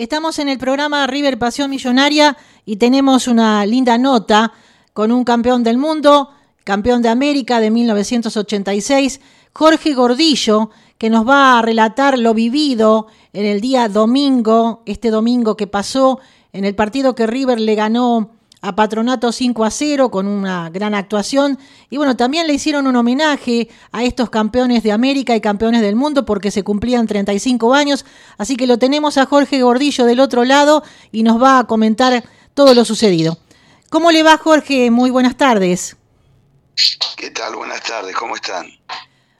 Estamos en el programa River Pasión Millonaria y tenemos una linda nota con un campeón del mundo, campeón de América de 1986, Jorge Gordillo, que nos va a relatar lo vivido en el día domingo, este domingo que pasó, en el partido que River le ganó a Patronato 5 a 0 con una gran actuación. Y bueno, también le hicieron un homenaje a estos campeones de América y campeones del mundo porque se cumplían 35 años. Así que lo tenemos a Jorge Gordillo del otro lado y nos va a comentar todo lo sucedido. ¿Cómo le va Jorge? Muy buenas tardes. ¿Qué tal? Buenas tardes, ¿cómo están?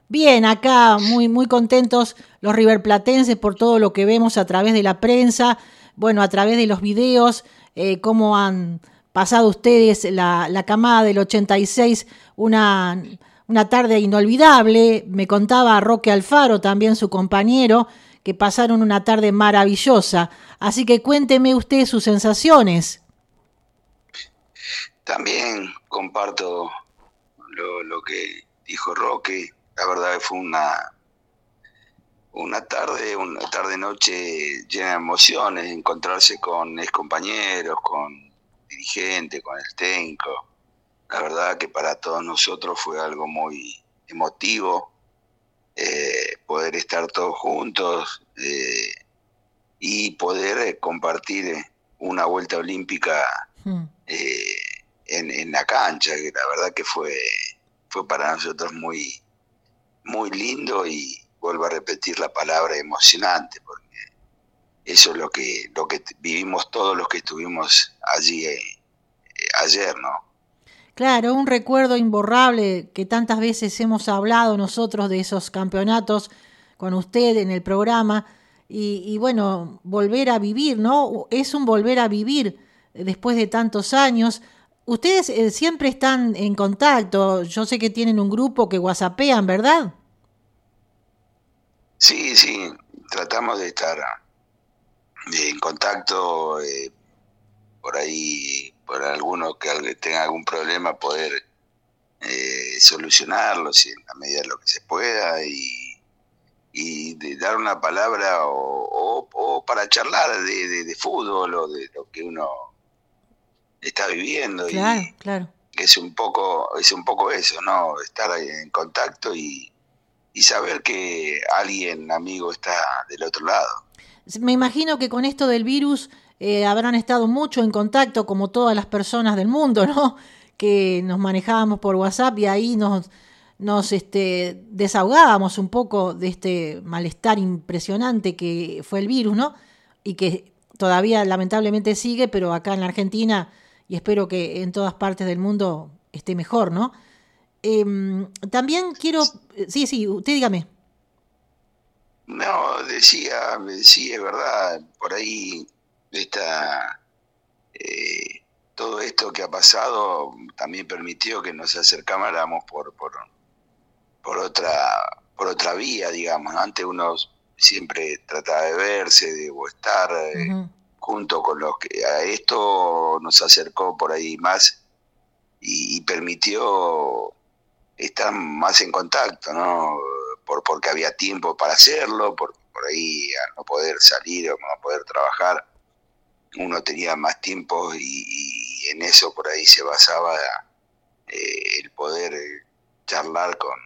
Bien, acá muy, muy contentos los riverplatenses por todo lo que vemos a través de la prensa, bueno, a través de los videos, eh, cómo han pasado ustedes la, la camada del 86 una, una tarde inolvidable. Me contaba Roque Alfaro, también su compañero, que pasaron una tarde maravillosa. Así que cuénteme usted sus sensaciones. También comparto lo, lo que dijo Roque. La verdad fue una, una tarde, una tarde noche llena de emociones, encontrarse con ex compañeros, con dirigente, con el técnico. La verdad que para todos nosotros fue algo muy emotivo eh, poder estar todos juntos eh, y poder eh, compartir una vuelta olímpica hmm. en, en, la cancha, que la verdad que fue, fue para nosotros muy, muy lindo y vuelvo a repetir la palabra emocionante, porque eso es lo que, lo que vivimos todos los que estuvimos allí eh, ayer, ¿no? Claro, un recuerdo imborrable que tantas veces hemos hablado nosotros de esos campeonatos con usted en el programa y, bueno, volver a vivir, ¿no? Es un volver a vivir después de tantos años. Ustedes eh, siempre están en contacto, yo sé que tienen un grupo que whatsappean, ¿verdad? Sí, sí, tratamos de estar en contacto, eh, por ahí, por alguno que tenga algún problema, poder eh, solucionarlo si en la medida de lo que se pueda y, y de dar una palabra o, o, para charlar de, de, fútbol o de lo que uno está viviendo. Claro, claro. Es un poco, es un poco eso, ¿no? Estar ahí en contacto y, y saber que alguien amigo está del otro lado. Me imagino que con esto del virus eh, habrán estado mucho en contacto, como todas las personas del mundo, ¿no? Que nos manejábamos por WhatsApp y ahí nos, este, desahogábamos un poco de este malestar impresionante que fue el virus, ¿no? Y que todavía lamentablemente sigue, pero acá en la Argentina y espero que en todas partes del mundo esté mejor, ¿no? Em, también quiero, sí, sí, usted dígame. No, decía, sí, es verdad, por ahí está eh, todo esto que ha pasado también permitió que nos acercáramos por, por, por otra por otra vía, digamos. Antes uno siempre trataba de verse, de estar eh, junto con los que a esto nos acercó por ahí más y, y permitió estar más en contacto, ¿no? Por porque había tiempo para hacerlo, por, por ahí al no poder salir o no poder trabajar, uno tenía más tiempo y, en eso por ahí se basaba eh, el poder charlar con,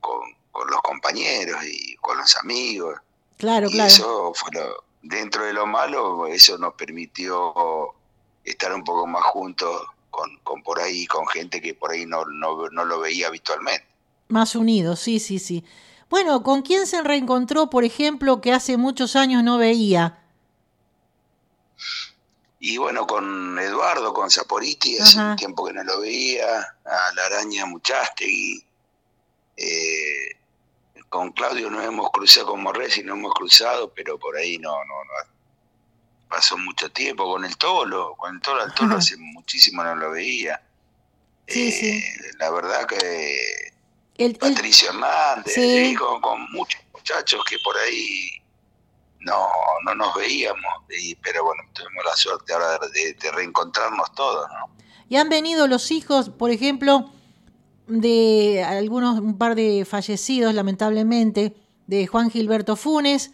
con, los compañeros y con los amigos. Claro, y eso fue dentro de lo malo, eso nos permitió estar un poco más juntos con, con por ahí, con gente que por ahí no, no, no lo veía habitualmente. Más unidos, sí, sí, sí. Bueno, ¿con quién se reencontró, por ejemplo, que hace muchos años no veía? Y bueno, con Eduardo, con Saporiti, hace un tiempo que no lo veía, a la araña Muchastegui. Eh, con Claudio no hemos cruzado, con Morresi no hemos cruzado, pero por ahí no, no, no pasó mucho tiempo. Con el Tolo, con el Tolo, al Tolo hace muchísimo no lo veía. Eh, la verdad que Patricio Hernández, con, muchos muchachos que por ahí no, no nos veíamos, pero bueno, tuvimos la suerte ahora de, reencontrarnos todos, ¿no? Y han venido los hijos, por ejemplo, de algunos, un par de fallecidos, lamentablemente, de Juan Gilberto Funes,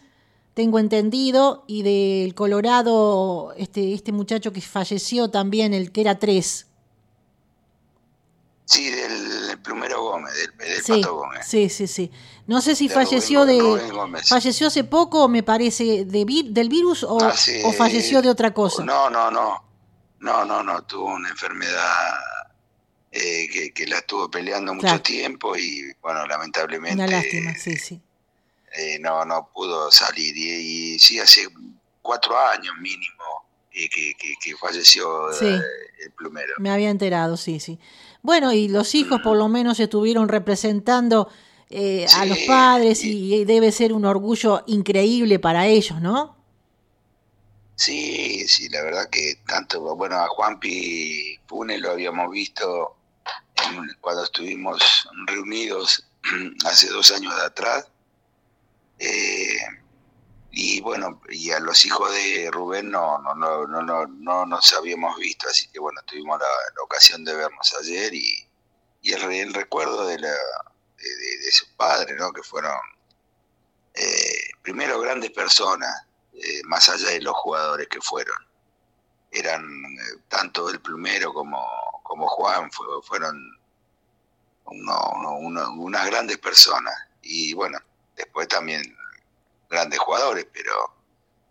tengo entendido, y del Colorado, este, este muchacho que falleció también, el que era tres. Sí, del Plumero Gómez, del, sí, Pato Gómez. Sí, sí, sí. No sé si falleció de falleció hace poco, me parece, de del virus o, ah, o, falleció de otra cosa. No, no, no. No, no, no, tuvo una enfermedad eh, que, que, la estuvo peleando mucho tiempo y bueno, lamentablemente... Una lástima, sí, sí. Eh, no, no pudo salir y, sí, hace cuatro años mínimo que, que, falleció eh, el plumero. Me había enterado, sí, sí. Bueno, y los hijos por lo menos estuvieron representando a los padres y, debe ser un orgullo increíble para ellos, ¿no? Sí, sí, la verdad que tanto, bueno, a Juanpi Pune lo habíamos visto cuando estuvimos reunidos hace dos años de atrás. Eh, y bueno, y a los hijos de Rubén no, no, no, no, no, no nos habíamos visto, así que bueno, tuvimos la, ocasión de vernos ayer y, y el, recuerdo de, la, de, sus padres, ¿no? que fueron eh, primero grandes personas, eh, más allá de los jugadores que fueron. Eran tanto el plumero como, como Juan, fueron unas grandes personas. Y bueno, después también grandes jugadores, pero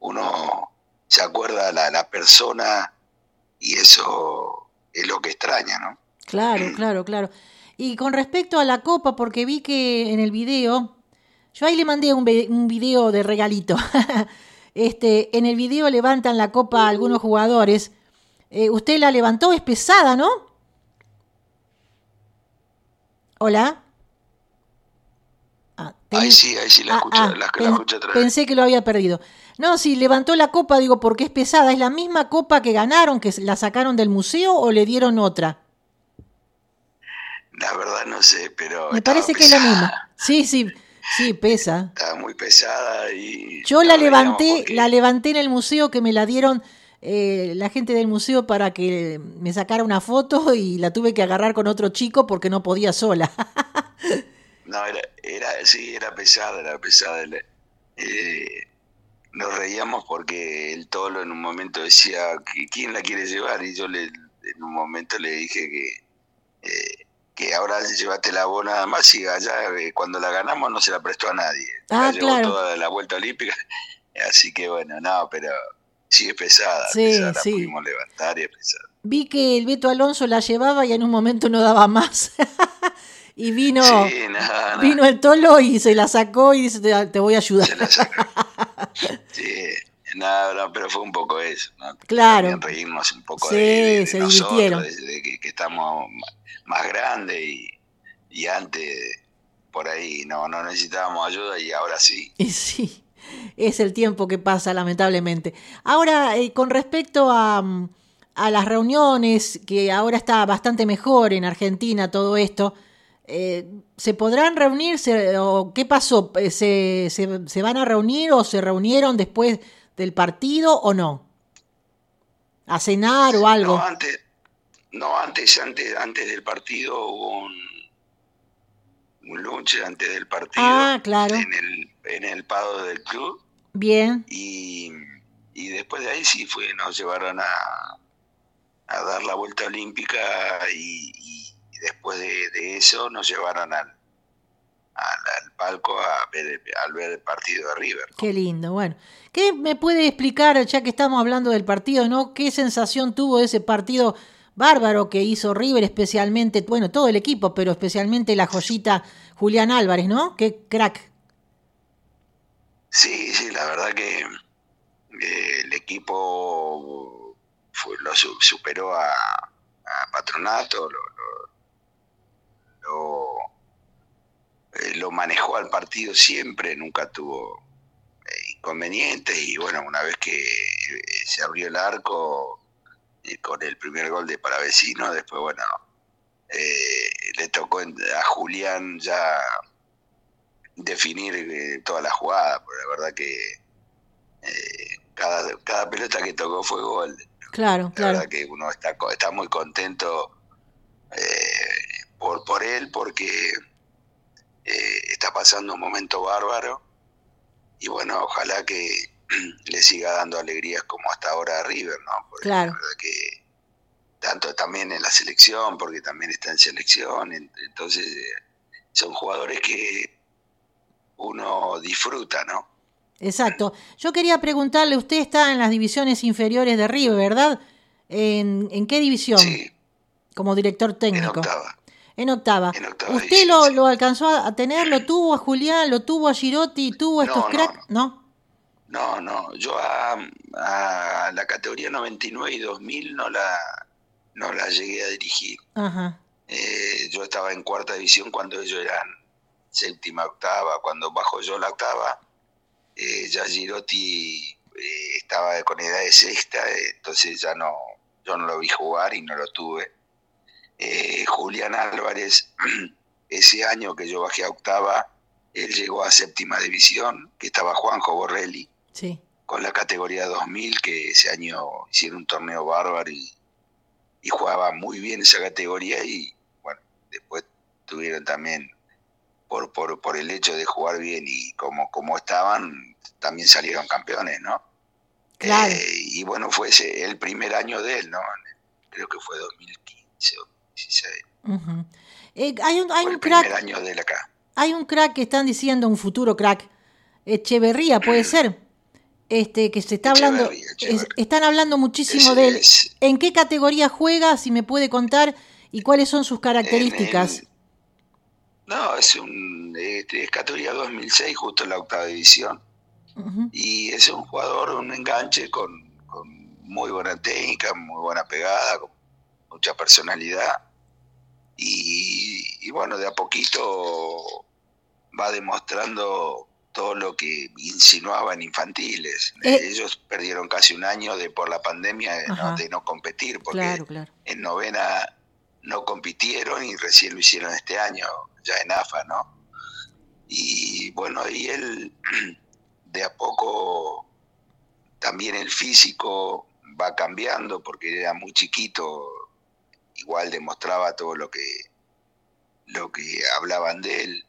uno se acuerda la, la persona y eso es lo que extraña, ¿no? Claro, claro, claro. Y con respecto a la copa, porque vi que en el video, yo ahí le mandé un, un video de regalito. este, en el video levantan la copa a algunos jugadores. Eh, usted la levantó, es pesada, ¿no? Hola. Ah, ahí sí, ahí sí la, ah, escucho, ah, Pensé que lo había perdido. No, si levantó la copa, digo, porque es pesada. ¿Es la misma copa que ganaron, que la sacaron del museo o le dieron otra? La verdad no sé, pero... Me parece que es la misma. Sí, sí, sí, pesa. Estaba muy pesada y... Yo la levanté, la levanté en el museo que me la dieron eh, la gente del museo para que me sacara una foto y la tuve que agarrar con otro chico porque no podía sola. no, era, era, sí, era pesada, era pesada. Eh, nos reíamos porque el tolo en un momento decía, ¿quién la quiere llevar? Y yo le, en un momento le dije que, eh, que ahora llévate la vos nada más y allá cuando la ganamos no se la prestó a nadie. Ah, la claro. toda la vuelta olímpica. Así que bueno, no, pero Sí, es pesada. Sí, la pudimos levantar y es pesada. Vi que el Beto Alonso la llevaba y en un momento no daba más. y vino, vino el tolo y se la sacó y dice, te, voy a ayudar. Se la sacó. sí, nada, pero fue un poco eso. ¿no? Claro. También reírnos un poco de, se nosotros, de, que, que, estamos más grandes y, y antes por ahí no, no necesitábamos ayuda y ahora sí. Y sí es el tiempo que pasa, lamentablemente. Ahora, eh, con respecto a, mm, a, las reuniones, que ahora está bastante mejor en Argentina todo esto, eh, ¿se podrán reunirse o qué pasó? Eh, ¿Se, se, van a reunir o se reunieron después del partido o no? ¿A cenar o algo? No, antes, no, antes, antes, antes del partido hubo un, un lunch antes del partido. Ah, claro. En el, en el pado del club. Bien. Y, y después de ahí sí fue, nos llevaron a, a dar la vuelta olímpica y, después de, eso nos llevaron al, al, palco a ver, al ver el partido de River. Qué lindo, bueno. ¿Qué me puede explicar, ya que estamos hablando del partido, ¿no? ¿Qué sensación tuvo ese partido bárbaro que hizo River, especialmente, bueno, todo el equipo, pero especialmente la joyita Julián Álvarez, ¿no? Qué crack. Sí, sí, la verdad que el equipo lo superó a, Patronato, lo, eh, lo, manejó al partido siempre, nunca tuvo eh, inconvenientes y bueno, una vez que eh, se abrió el arco con el primer gol de Paravecino, después bueno, le tocó a Julián ya definir eh, toda la jugada, porque la verdad que eh, cada, cada pelota que tocó fue gol. Claro, la verdad que uno está, está muy contento eh, por, por él porque está pasando un momento bárbaro y bueno, ojalá que le siga dando alegrías como hasta ahora a River, ¿no? Porque claro. La verdad que tanto también en la selección, porque también está en selección, entonces eh, son jugadores que uno disfruta, ¿no? Exacto. Yo quería preguntarle, usted está en las divisiones inferiores de River, ¿verdad? ¿En, qué división? Sí. Como director técnico. En octava. En octava. ¿Usted lo, lo, alcanzó a tener? ¿Lo tuvo a Julián? ¿Lo tuvo a Girotti? ¿Tuvo a estos cracks? No. No, no. Yo a, la categoría 99 y 2000 no la, no la llegué a dirigir. Ajá. Eh, yo estaba en cuarta división cuando ellos eran séptima, octava. Cuando bajo yo la octava, eh, ya Girotti eh, estaba con edad de sexta, entonces ya no, yo no lo vi jugar y no lo tuve. Julián Álvarez, ese año que yo bajé a octava, él llegó a séptima división, que estaba Juanjo Borrelli, sí. con la categoría 2000, que ese año hicieron un torneo bárbaro y, y jugaba muy bien esa categoría y bueno, después tuvieron también por, por, por el hecho de jugar bien y como, como estaban, también salieron campeones, ¿no? Claro. Eh, y bueno, fue ese, el primer año de él, ¿no? Creo que fue 2015 o 2016. Eh, hay un, hay crack. año de. Hay un crack que están diciendo, un futuro crack. Echeverría, puede ser. Este, que se está hablando, Echeverría, están hablando muchísimo Es- de él. es- ¿En qué categoría juega? Si me puede contar y cuáles son sus características. En- no, es un este, es categoría 2006, justo en la octava división. Y es un jugador, un enganche con, con muy buena técnica, muy buena pegada, con mucha personalidad. Y, y bueno, de a poquito va demostrando todo lo que insinuaba en infantiles. Eh. Ellos perdieron casi un año de por la pandemia de, no, de no competir, porque Claro, claro. en novena no compitieron y recién lo hicieron este año, ya en AFA, ¿no? Y bueno, y él de a poco también el físico va cambiando porque era muy chiquito, igual demostraba todo lo que lo que hablaban de él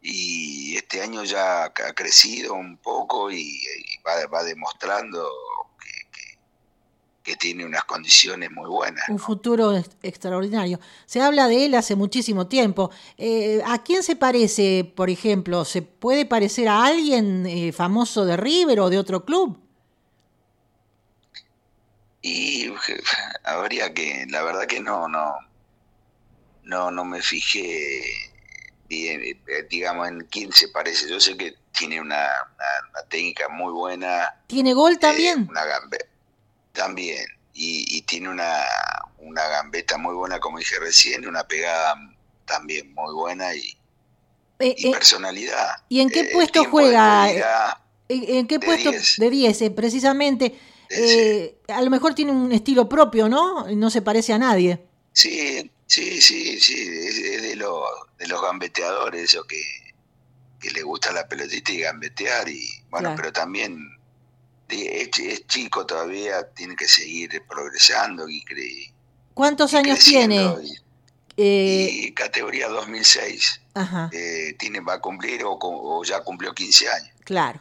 y este año ya ha crecido un poco y, y va, va demostrando que, que- que tiene unas condiciones muy buenas. Un futuro ex- extraordinario. Se habla de él hace muchísimo tiempo. Eh, ¿A quién se parece, por ejemplo? ¿Se puede parecer a alguien eh, famoso de River o de otro club? Y habría que, la verdad que no, no, no, no me fijé bien, eh, digamos, en quién se parece. Yo sé que tiene una, una- una técnica muy buena. ¿Tiene gol eh, también? una gambe- también. Y, y tiene una, una gambeta muy buena, como dije recién, una pegada también muy buena y, Eh, y eh, personalidad. ¿y en qué Eh, puesto juega? ¿En, qué de puesto? 10. De 10, eh, precisamente. Eh, a lo mejor tiene un estilo propio, ¿no? No se parece a nadie. Sí, sí, sí, sí, es, de los de los gambeteadores, eso que, que le gusta la pelotita y gambetear y bueno, Claro. pero también es, es chico todavía, tiene que seguir progresando y, ¿Cuántos y años tiene? y, Eh, y categoría 2006 ajá, eh, tiene va a cumplir o ya cumplió 15 años. claro.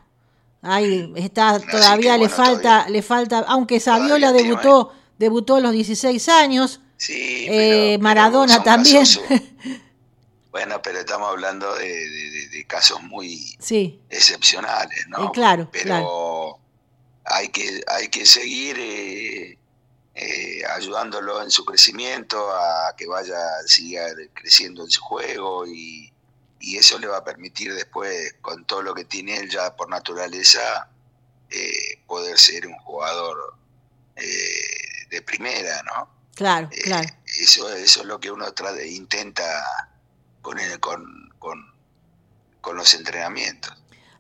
Ahí está, Así todavía le falta, todavía- le falta, aunque Saviola debutó, debutó a los 16 años, Sí, Eh, pero- Maradona también. casos- bueno, pero estamos hablando de, de- de- de casos muy sí, excepcionales, ¿no? Eh, claro, pero claro. hay que hay que seguir eh, eh, ayudándolo en su crecimiento a que vaya siga creciendo en su juego y, y eso le va a permitir después con todo lo que tiene él ya por naturaleza eh, poder ser un jugador eh, de primera no claro, Eh, claro. eso eso es lo que uno trata, intenta con el- con, con con los entrenamientos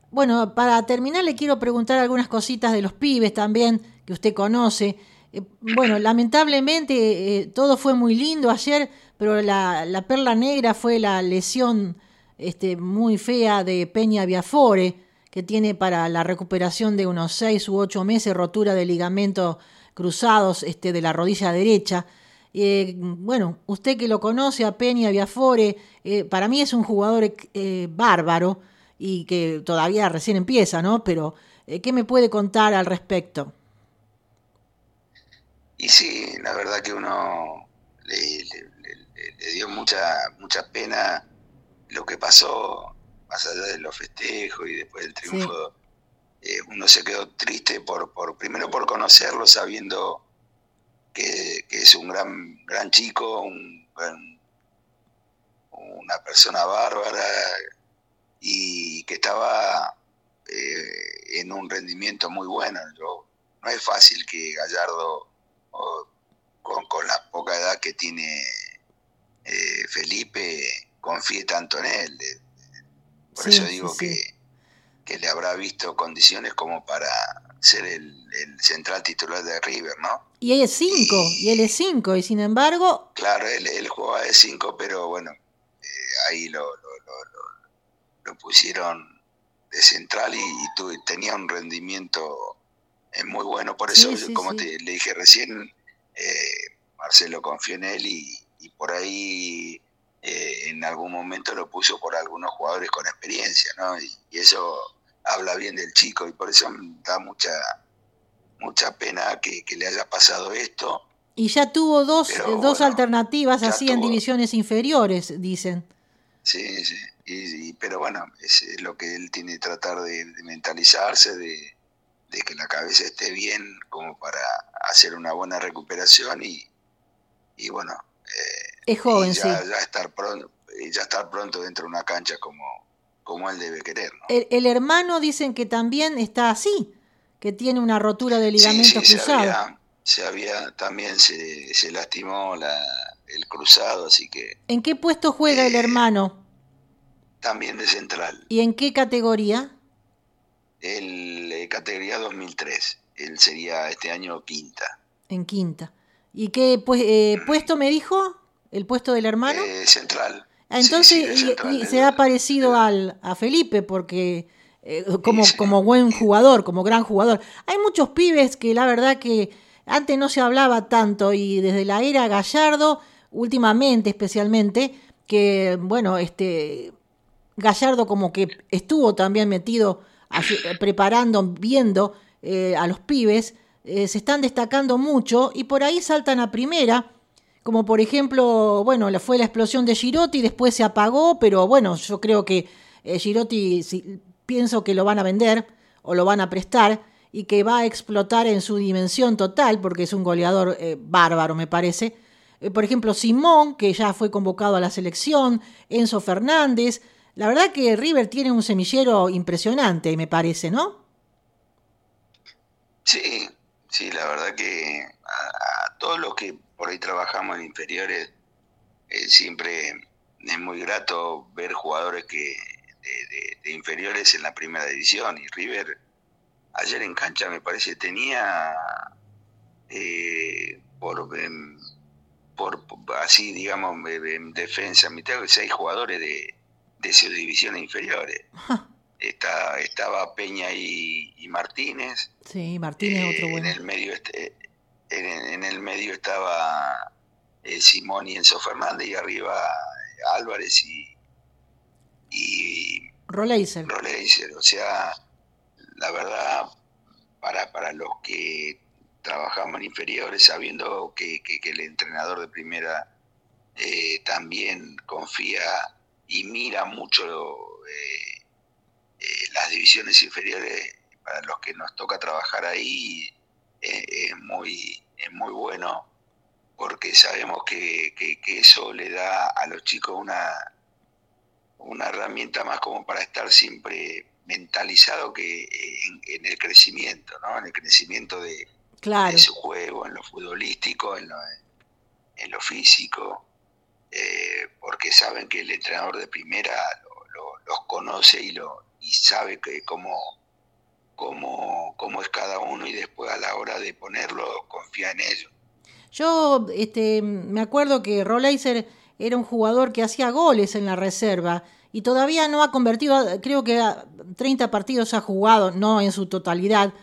Bueno, para terminar le quiero preguntar algunas cositas de los pibes también que usted conoce. Eh, bueno, lamentablemente eh, todo fue muy lindo ayer, pero la, la perla negra fue la lesión este, muy fea de Peña Biafore, que tiene para la recuperación de unos seis u ocho meses rotura de ligamento cruzados este, de la rodilla derecha. Eh, bueno, usted que lo conoce a Peña Biafore, eh, para mí es un jugador eh, bárbaro y que todavía recién empieza, ¿no? Pero, ¿qué me puede contar al respecto? Y sí, la verdad que uno le, dio mucha, mucha pena lo que pasó, más allá de los festejos y después del triunfo. Eh, uno se quedó triste por, por primero por conocerlo, sabiendo que, es un gran, gran chico, un, una persona bárbara y que estaba eh, en un rendimiento muy bueno. no es fácil que Gallardo, con, la poca edad que tiene eh, Felipe, confíe tanto en él. Por eso digo Que, que le habrá visto condiciones como para ser el, central titular de River, ¿no? Y él es 5, y, él es 5, y sin embargo... Claro, él, él jugaba de 5, pero bueno, eh, ahí lo, lo, pusieron de central y, tenía un rendimiento eh, muy bueno. Por eso, como te, le dije recién, eh, Marcelo confió en él y, por ahí en algún momento lo puso por algunos jugadores con experiencia, ¿no? y eso habla bien del chico y por eso da mucha mucha pena que, le haya pasado esto. Y ya tuvo dos, eh, dos alternativas así en divisiones inferiores, dicen. Sí, sí, y, pero bueno, es lo que él tiene que tratar de, mentalizarse, de, que la cabeza esté bien como para hacer una buena recuperación y, y bueno, eh, es joven, ya, ya estar pronto, ya estar pronto dentro de una cancha como, como él debe querer. El, hermano dicen que también está así, que tiene una rotura de ligamento cruzado. Se había, también se, se lastimó la, el cruzado, así que... ¿En qué puesto juega el eh, hermano? También de central. ¿Y en qué categoría? El eh, categoría 2003. Él sería este año quinta. En quinta. ¿Y qué pues, eh, puesto me dijo? ¿El puesto del hermano? central. Entonces, y, se ha parecido al, a Felipe porque eh, como, como buen jugador, como gran jugador. Hay muchos pibes que la verdad que antes no se hablaba tanto y desde la era Gallardo, últimamente especialmente, que bueno, este Gallardo como que estuvo también metido preparando, viendo eh, a los pibes, eh, se están destacando mucho y por ahí saltan a primera como por ejemplo, bueno, fue la explosión de Girotti, después se apagó, pero bueno, yo creo que eh, Girotti pienso que lo van a vender o lo van a prestar y que va a explotar en su dimensión total, porque es un goleador eh, bárbaro, me parece. Eh, por ejemplo, Simón, que ya fue convocado a la selección, Enzo Fernández. La verdad que River tiene un semillero impresionante, me parece, ¿no? Sí, sí, la verdad que a todos los que por ahí trabajamos en inferiores, eh, siempre es muy grato ver jugadores que de, inferiores en la primera división. Y River ayer en cancha me parece tenía eh, por, por, así digamos en defensa mitad de seis jugadores de, de sus divisiones inferiores. Está, estaba Peña y, Martínez. Sí, Martínez otro eh, bueno. En el medio este, en, el medio estaba eh, Simón y Enzo Fernández y arriba eh, Álvarez y, y Roleiser. O sea, la verdad, para, para los que trabajamos en inferiores, sabiendo que, el entrenador de primera eh, también confía y mira mucho las divisiones inferiores, para los que nos toca trabajar ahí, es muy es muy bueno porque sabemos que, eso le da a los chicos una, una herramienta más como para estar siempre mentalizado que en, el crecimiento, ¿no? En el crecimiento de, su juego, en lo futbolístico, en lo, en lo físico, eh, porque saben que el entrenador de primera los conoce y, lo, y sabe que cómo cómo, es cada uno y después a la hora de ponerlo confía en ellos. Yo este, me acuerdo que Rolleiser era un jugador que hacía goles en la reserva y todavía no ha convertido, creo que 30 partidos ha jugado, no en su totalidad,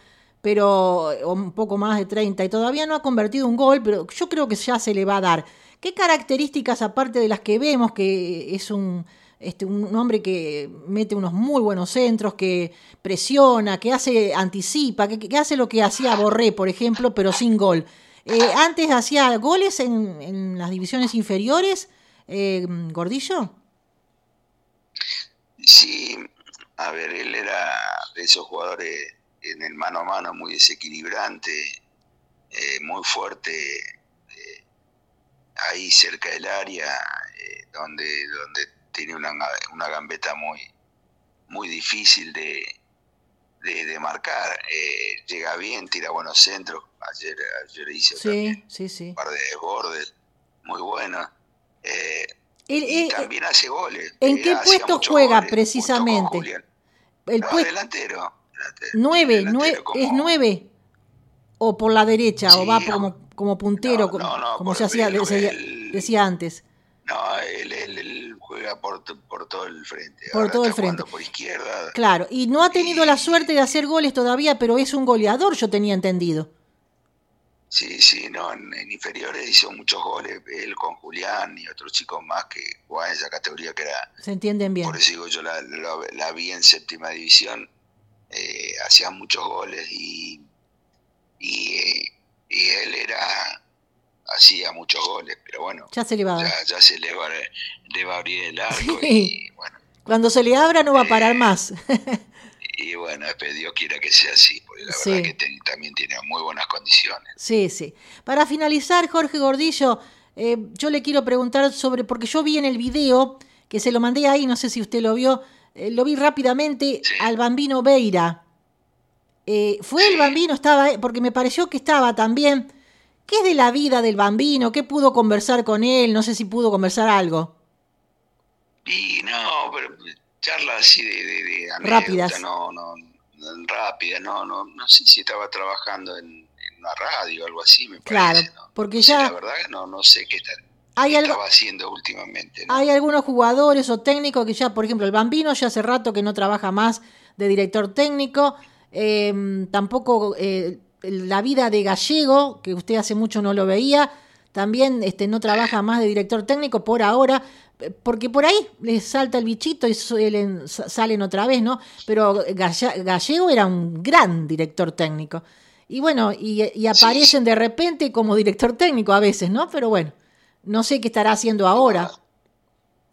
pero un poco más de 30 y todavía no ha convertido un gol, pero yo creo que ya se le va a dar. ¿Qué características, aparte de las que vemos, que es un este, un hombre que mete unos muy buenos centros, que presiona, que hace, anticipa, que, hace lo que hacía Borré, por ejemplo, pero sin gol. Eh, antes hacía goles en, las divisiones inferiores, eh, Gordillo. Sí, a ver, él era de esos jugadores en el mano a mano muy desequilibrante, eh, muy fuerte ahí cerca del área, donde, donde tiene una, una gambeta muy, muy difícil de, de, marcar. Eh, llega bien, tira buenos centros. Ayer, ayer hice un par de desbordes muy buenos. Eh, y también hace goles. ¿En qué puesto juega precisamente? El delantero. Nueve, es nueve. O por la derecha, o va como, como puntero, como, se hacía, decía, decía antes. No, él, juega por, por, todo el frente. Por todo el frente. Por izquierda. Claro, y no ha tenido la suerte de hacer goles todavía, pero es un goleador, yo tenía entendido. Sí, sí, no, en, inferiores hizo muchos goles, él con Julián y otros chicos más que jugaban en esa categoría que era... Se entienden bien. Por eso digo, yo la, la, vi en séptima división, eh, hacía muchos goles y, y, eh, y él era hacía muchos goles, pero bueno, ya se le va, ya, se le va, a abrir el arco y bueno. Cuando se le abra no va a parar eh, más. y bueno, Dios quiera que sea así, porque la verdad que también tiene muy buenas condiciones. Sí, sí. Para finalizar, Jorge Gordillo, eh, yo le quiero preguntar sobre, porque yo vi en el video, que se lo mandé ahí, no sé si usted lo vio, eh, lo vi rápidamente, al bambino Beira. ¿Fue el bambino? Estaba, porque me pareció que estaba también ¿Qué es de la vida del bambino? ¿Qué pudo conversar con él? No sé si pudo conversar algo. Y no, pero charlas así de, de, rápidas. No, no, rápidas, no, no, no sé si estaba trabajando en, una radio o algo así, me parece. Claro, porque ya... la verdad no, no sé qué, estaba haciendo últimamente. Hay algunos jugadores o técnicos que ya, por ejemplo, el Bambino ya hace rato que no trabaja más de director técnico, eh, tampoco eh, la vida de Gallego, que usted hace mucho no lo veía, también este, no trabaja más de director técnico por ahora, porque por ahí le salta el bichito y salen otra vez, ¿no? Pero Gallego era un gran director técnico. Y bueno, y, aparecen de repente como director técnico a veces, ¿no? Pero bueno, no sé qué estará haciendo ahora.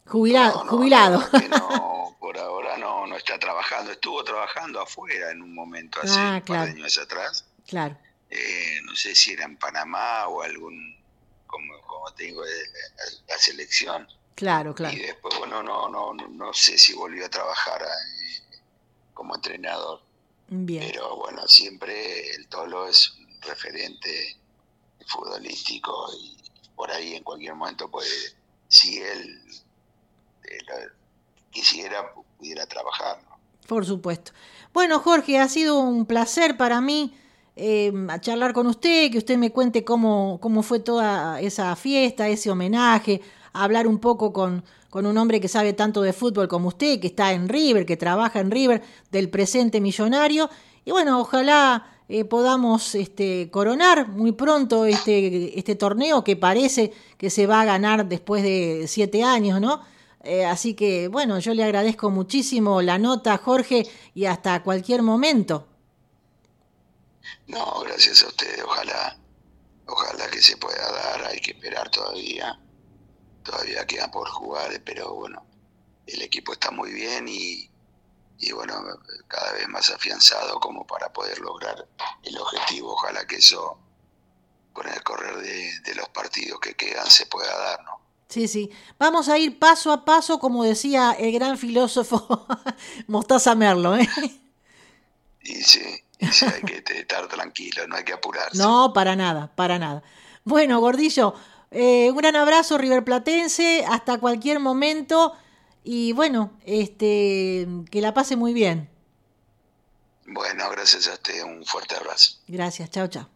Jubilado. jubilado. por ahora no, no está trabajando. Estuvo trabajando afuera en un momento, hace ah, un par de años atrás Claro. Eh, no sé si era en Panamá o algún, como, como tengo la selección. Claro, claro. Y después, bueno, no, no, no sé si volvió a trabajar eh, como entrenador. Bien. Pero bueno, siempre el Tolo es un referente futbolístico y por ahí en cualquier momento puede, si él, eh, quisiera, pudiera trabajar. Por supuesto. Bueno, Jorge, ha sido un placer para mí eh, a charlar con usted, que usted me cuente cómo, cómo fue toda esa fiesta, ese homenaje, hablar un poco con, con un hombre que sabe tanto de fútbol como usted, que está en River, que trabaja en River, del presente millonario. Y bueno, ojalá eh, podamos este, coronar muy pronto este, este torneo que parece que se va a ganar después de siete años, ¿no? Eh, así que bueno, yo le agradezco muchísimo la nota, Jorge, y hasta cualquier momento. No, gracias a ustedes, ojalá, ojalá que se pueda dar, hay que esperar todavía, todavía queda por jugar, pero bueno, el equipo está muy bien y, y bueno, cada vez más afianzado como para poder lograr el objetivo, ojalá que eso con el correr de, los partidos que quedan se pueda dar, ¿no? Sí, sí. Vamos a ir paso a paso, como decía el gran filósofo Mostaza Merlo. ¿eh? Y sí, hay que estar tranquilo, no hay que apurarse. No, para nada, para nada. Bueno, Gordillo, eh, un gran abrazo River Platense, hasta cualquier momento y bueno, este, que la pase muy bien. Bueno, gracias a usted, un fuerte abrazo. Gracias, chao, chao.